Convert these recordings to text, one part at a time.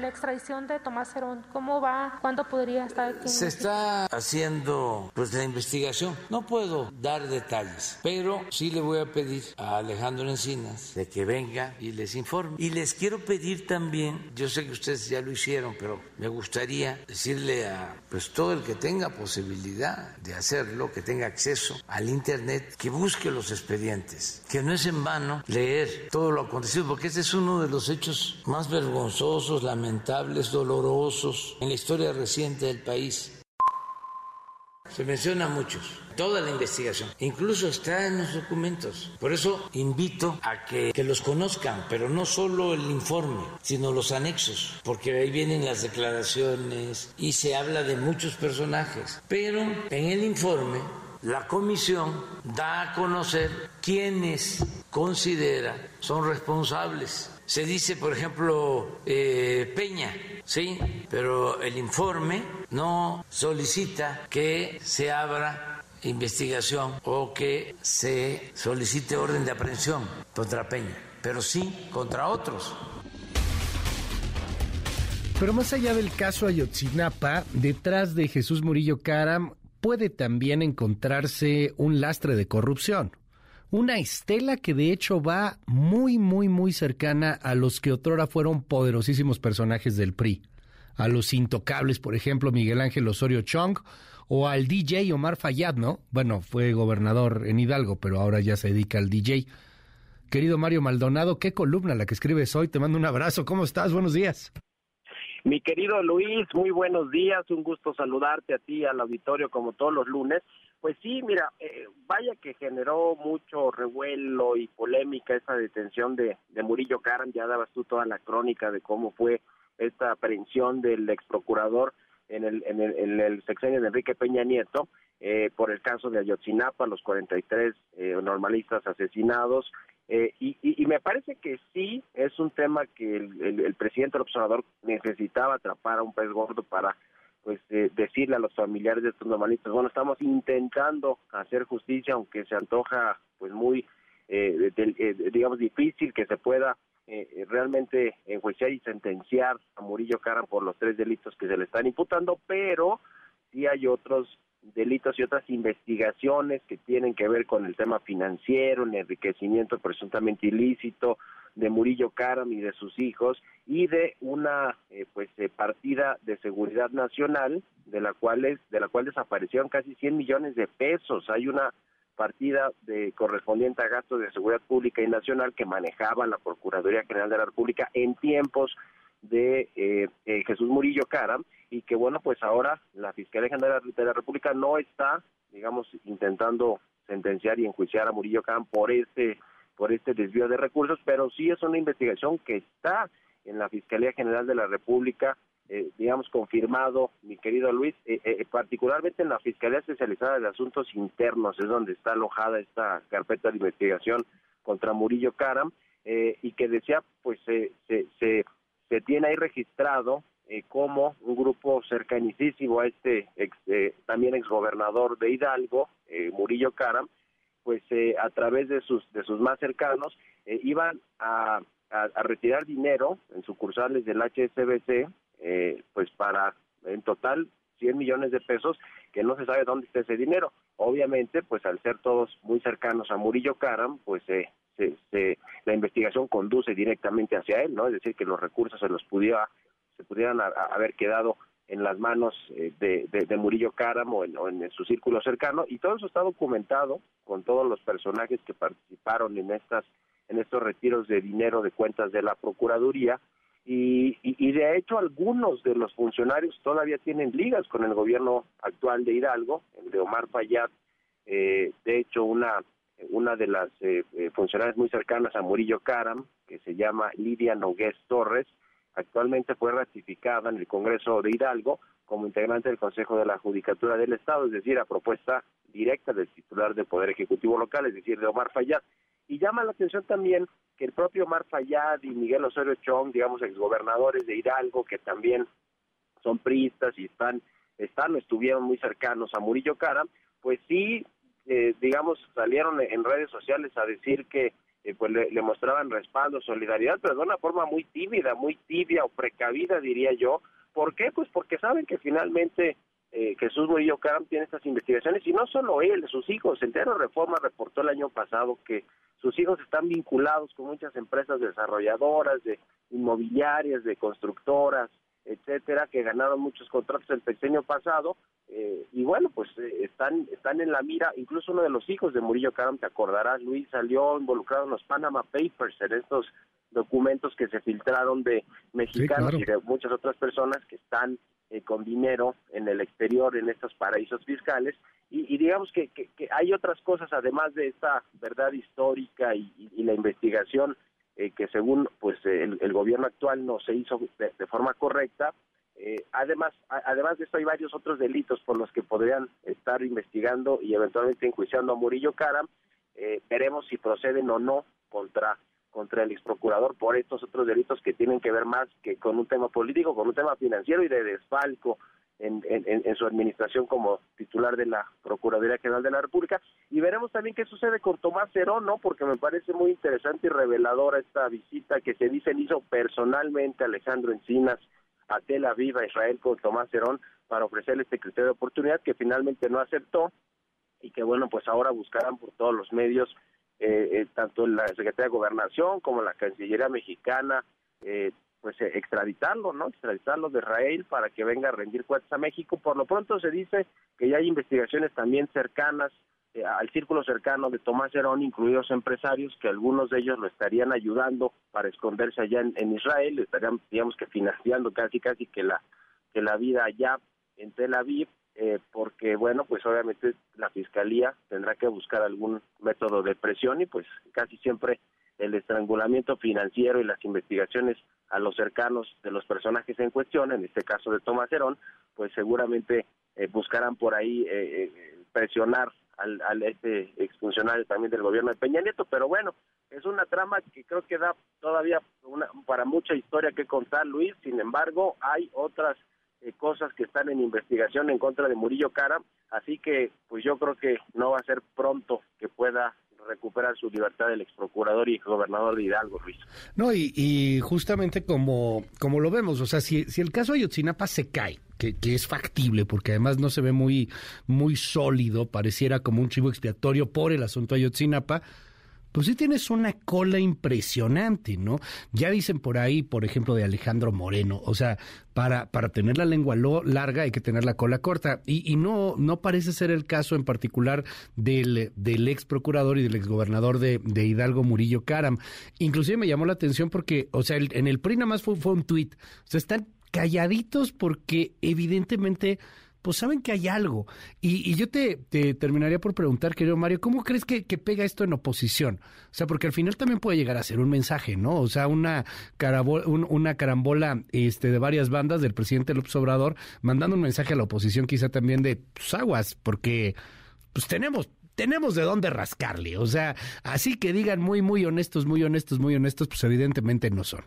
la extradición de Tomás Herón. ¿Cómo va? ¿Cuándo podría estar aquí? Se está haciendo pues la investigación. No puedo dar detalles, pero sí le voy a pedir a Alejandro Encinas de que venga y les informe. Y les quiero pedir también, yo sé que ustedes ya lo hicieron, pero me gustaría decirle a pues todo el que tenga posibilidad de hacerlo, que tenga acceso al internet, que busque los expedientes, que no es en vano leer todo lo acontecido, porque este es uno de los hechos más vergonzosos lamentables, dolorosos en la historia reciente del país. Se menciona muchos, toda la investigación, incluso está en los documentos. Por eso invito a que, que, los conozcan, pero no solo el informe, sino los anexos, porque ahí vienen las declaraciones y se habla de muchos personajes. Pero en el informe la comisión da a conocer quiénes considera son responsables se dice, por ejemplo, eh, Peña, ¿sí? Pero el informe no solicita que se abra investigación o que se solicite orden de aprehensión contra Peña, pero sí contra otros. Pero más allá del caso Ayotzinapa, detrás de Jesús Murillo Caram puede también encontrarse un lastre de corrupción una estela que de hecho va muy, muy, muy cercana a los que otrora fueron poderosísimos personajes del PRI, a los intocables, por ejemplo, Miguel Ángel Osorio Chong, o al DJ Omar Fayad, ¿no? Bueno, fue gobernador en Hidalgo, pero ahora ya se dedica al DJ. Querido Mario Maldonado, qué columna la que escribes hoy. Te mando un abrazo. ¿Cómo estás? Buenos días. Mi querido Luis, muy buenos días. Un gusto saludarte a ti, al auditorio, como todos los lunes. Pues sí, mira, eh, vaya que generó mucho revuelo y polémica esa detención de, de Murillo Karam, ya dabas tú toda la crónica de cómo fue esta aprehensión del ex procurador en el, en el, en el sexenio de Enrique Peña Nieto, eh, por el caso de Ayotzinapa, los 43 eh, normalistas asesinados, eh, y, y, me parece que sí es un tema que el, el, el presidente del observador necesitaba atrapar a un pez gordo para pues eh, decirle a los familiares de estos normalistas, bueno, estamos intentando hacer justicia, aunque se antoja pues muy, eh, eh, digamos, difícil que se pueda realmente enjuiciar y sentenciar a Murillo Caram por los tres delitos que se le están imputando, pero sí hay otros delitos y otras investigaciones que tienen que ver con el tema financiero, el enriquecimiento presuntamente ilícito, de Murillo Karam y de sus hijos y de una eh, pues eh, partida de seguridad nacional de la cual es, de la cual desaparecieron casi 100 millones de pesos. Hay una partida de correspondiente a gastos de seguridad pública y nacional que manejaba la Procuraduría General de la República en tiempos de eh, Jesús Murillo Caram y que bueno pues ahora la Fiscalía General de la República no está digamos intentando sentenciar y enjuiciar a Murillo Caram por este por este desvío de recursos, pero sí es una investigación que está en la Fiscalía General de la República, eh, digamos, confirmado, mi querido Luis, eh, eh, particularmente en la Fiscalía Especializada de Asuntos Internos, es donde está alojada esta carpeta de investigación contra Murillo Caram, y que decía, pues se, se, se, tiene ahí registrado como un grupo cercanísimo a este ex, también exgobernador de Hidalgo, Murillo Caram, pues eh, a través de sus de sus más cercanos eh, iban a, a, retirar dinero en sucursales del HSBC eh, pues para en total 100 millones de pesos que no se sabe dónde está ese dinero. Obviamente pues al ser todos muy cercanos a Murillo Karam pues se, se, la investigación conduce directamente hacia él no es decir que los recursos se los pudiera se pudieran haber quedado en las manos eh, de, Murillo Cáramo o en, su círculo cercano y todo eso está documentado con todos los personajes que participaron en estas en estos retiros de dinero de cuentas de la procuraduría y, de hecho algunos de los funcionarios todavía tienen ligas con el gobierno actual de Hidalgo el de Omar Fayad eh, de hecho una una de las eh, funcionarias muy cercanas a Murillo Caram que se llama Lidia Nogués Torres Actualmente fue ratificada en el Congreso de Hidalgo como integrante del Consejo de la Judicatura del Estado, es decir, a propuesta directa del titular del Poder Ejecutivo local, es decir, de Omar Fayad. Y llama la atención también que el propio Omar Fayad y Miguel Osorio Chong, digamos, exgobernadores de Hidalgo, que también son priistas y están, están estuvieron muy cercanos a Murillo Cara, pues sí eh, digamos, salieron en redes sociales a decir que eh, pues le, mostraban respaldo, solidaridad, pero de una forma muy tímida, muy tibia o precavida, diría yo. ¿Por qué? Pues porque saben que finalmente eh, Jesús Murillo Caram tiene estas investigaciones y no solo él, sus hijos. Entero Reforma reportó el año pasado que sus hijos están vinculados con muchas empresas desarrolladoras, de inmobiliarias, de constructoras, etcétera, que ganaron muchos contratos el sexenio pasado eh, y bueno, pues eh, están están en la mira, incluso uno de los hijos de Murillo Caram, te acordarás, Luis, salió involucrado en los Panama Papers, en estos documentos que se filtraron de mexicanos y de muchas otras personas que están eh, con dinero en el exterior, en estos paraísos fiscales, y, digamos que, que, hay otras cosas además de esta verdad histórica y, la investigación eh, que según pues el, gobierno actual no se hizo de, forma correcta. Eh, además, además de esto hay varios otros delitos por los que podrían estar investigando y eventualmente enjuiciando a Murillo Caram. veremos si proceden o no contra contra el ex procurador por estos otros delitos que tienen que ver más que con un tema político, con un tema financiero y de desfalco en, en, su administración como titular de la Procuraduría General de la República. Y veremos también qué sucede con Tomás Cerón, ¿no? Porque me parece muy interesante y reveladora esta visita que se dice hizo personalmente Alejandro Encinas a Tel Aviv, a Israel, con Tomás Cerón, para ofrecerle este criterio de oportunidad que finalmente no aceptó y que, bueno, pues ahora buscarán por todos los medios eh, eh, tanto la Secretaría de Gobernación como la Cancillería mexicana, eh, pues eh, extraditarlo, ¿no? Extraditarlo de Israel para que venga a rendir cuentas a México. Por lo pronto se dice que ya hay investigaciones también cercanas al círculo cercano de Tomás Herón, incluidos empresarios, que algunos de ellos lo estarían ayudando para esconderse allá en, en Israel, estarían, digamos que financiando casi casi que la que la vida allá en Tel Aviv eh, porque bueno, pues obviamente la fiscalía tendrá que buscar algún método de presión y pues casi siempre el estrangulamiento financiero y las investigaciones a los cercanos de los personajes en cuestión, en este caso de Tomás Herón, pues seguramente eh, buscarán por ahí eh, presionar al, al este exfuncionario también del gobierno de Peña Nieto, pero bueno, es una trama que creo que da todavía una, para mucha historia que contar, Luis, sin embargo, hay otras eh, cosas que están en investigación en contra de Murillo Cara, así que pues yo creo que no va a ser pronto que pueda recuperar su libertad el ex procurador y gobernador de Hidalgo, Luis. No, y, justamente como, como lo vemos, o sea, si, si el caso Ayotzinapa se cae, que, que, es factible, porque además no se ve muy, muy sólido, pareciera como un chivo expiatorio por el asunto Ayotzinapa, pues sí tienes una cola impresionante, ¿no? Ya dicen por ahí, por ejemplo, de Alejandro Moreno, o sea, para, para tener la lengua larga hay que tener la cola corta. Y, y no, no parece ser el caso en particular del, del ex procurador y del ex gobernador de, de Hidalgo, Murillo Caram. Inclusive me llamó la atención porque, o sea, en el PRI nada más fue, fue un tuit. O sea, están calladitos porque evidentemente pues saben que hay algo. Y, yo te, terminaría por preguntar, querido Mario, ¿cómo crees que, pega esto en oposición? O sea, porque al final también puede llegar a ser un mensaje, ¿no? O sea, una, una carambola este, de varias bandas del presidente López Obrador mandando un mensaje a la oposición quizá también de pues, aguas, porque pues tenemos tenemos de dónde rascarle. O sea, así que digan muy, muy honestos, muy honestos, muy honestos, pues evidentemente no son.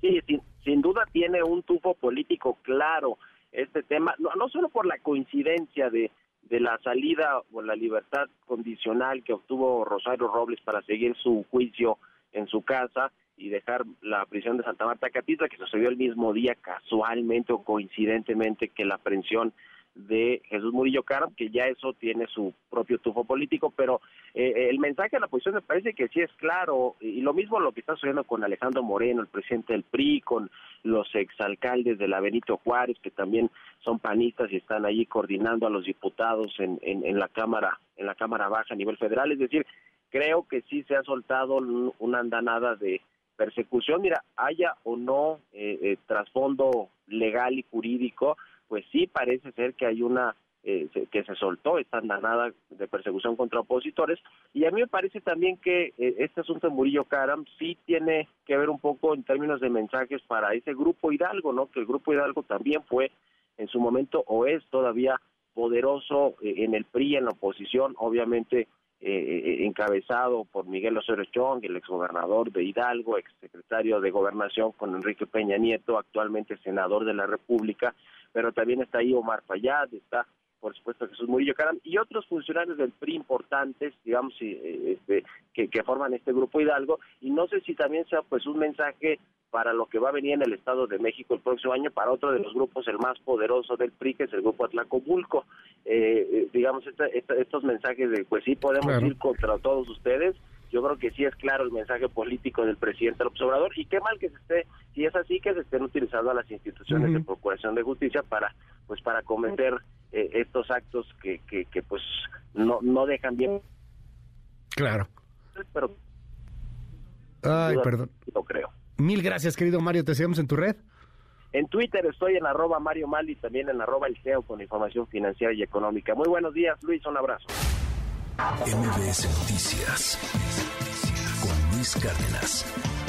Sí, sin, sin duda tiene un tufo político claro este tema, no, no solo por la coincidencia de, de la salida o la libertad condicional que obtuvo Rosario Robles para seguir su juicio en su casa y dejar la prisión de Santa Marta Catita, que sucedió el mismo día casualmente o coincidentemente que la aprehensión de Jesús Murillo Caro, que ya eso tiene su propio tufo político, pero eh, el mensaje a la oposición me parece que sí es claro, y lo mismo lo que está sucediendo con Alejandro Moreno, el presidente del PRI, con los exalcaldes de la Benito Juárez, que también son panistas y están allí coordinando a los diputados en, en, la Cámara, en la Cámara Baja a nivel federal, es decir, creo que sí se ha soltado una andanada de persecución, mira, haya o no eh, eh, trasfondo legal y jurídico, pues sí parece ser que hay una eh, que se soltó esta andanada de persecución contra opositores y a mí me parece también que eh, este asunto de Murillo Caram sí tiene que ver un poco en términos de mensajes para ese grupo Hidalgo, ¿no? Que el grupo Hidalgo también fue en su momento o es todavía poderoso eh, en el PRI, en la oposición, obviamente encabezado por Miguel Osorio Chong, el exgobernador de Hidalgo, exsecretario de Gobernación con Enrique Peña Nieto, actualmente senador de la República, pero también está ahí Omar Fayad, está por supuesto Jesús Murillo Caram, y otros funcionarios del PRI importantes, digamos, eh, este, que, que forman este grupo Hidalgo, y no sé si también sea pues un mensaje para lo que va a venir en el Estado de México el próximo año, para otro de los grupos, el más poderoso del PRI, que es el grupo Atlacomulco. Eh, eh, digamos, estos mensajes de, pues sí, podemos ir contra todos ustedes. Yo creo que sí es claro el mensaje político del presidente López Obrador y qué mal que se esté, si es así, que se estén utilizando a las instituciones de procuración de justicia para, pues, para cometer eh, estos actos que, que, que, pues, no, no dejan bien. Claro. Pero. Ay, perdón. Lo creo. Mil gracias, querido Mario. ¿Te seguimos en tu red? En Twitter estoy en arroba Mario Mal y también en arroba El con información financiera y económica. Muy buenos días, Luis. Un abrazo. MBS Noticias con Luis Cárdenas.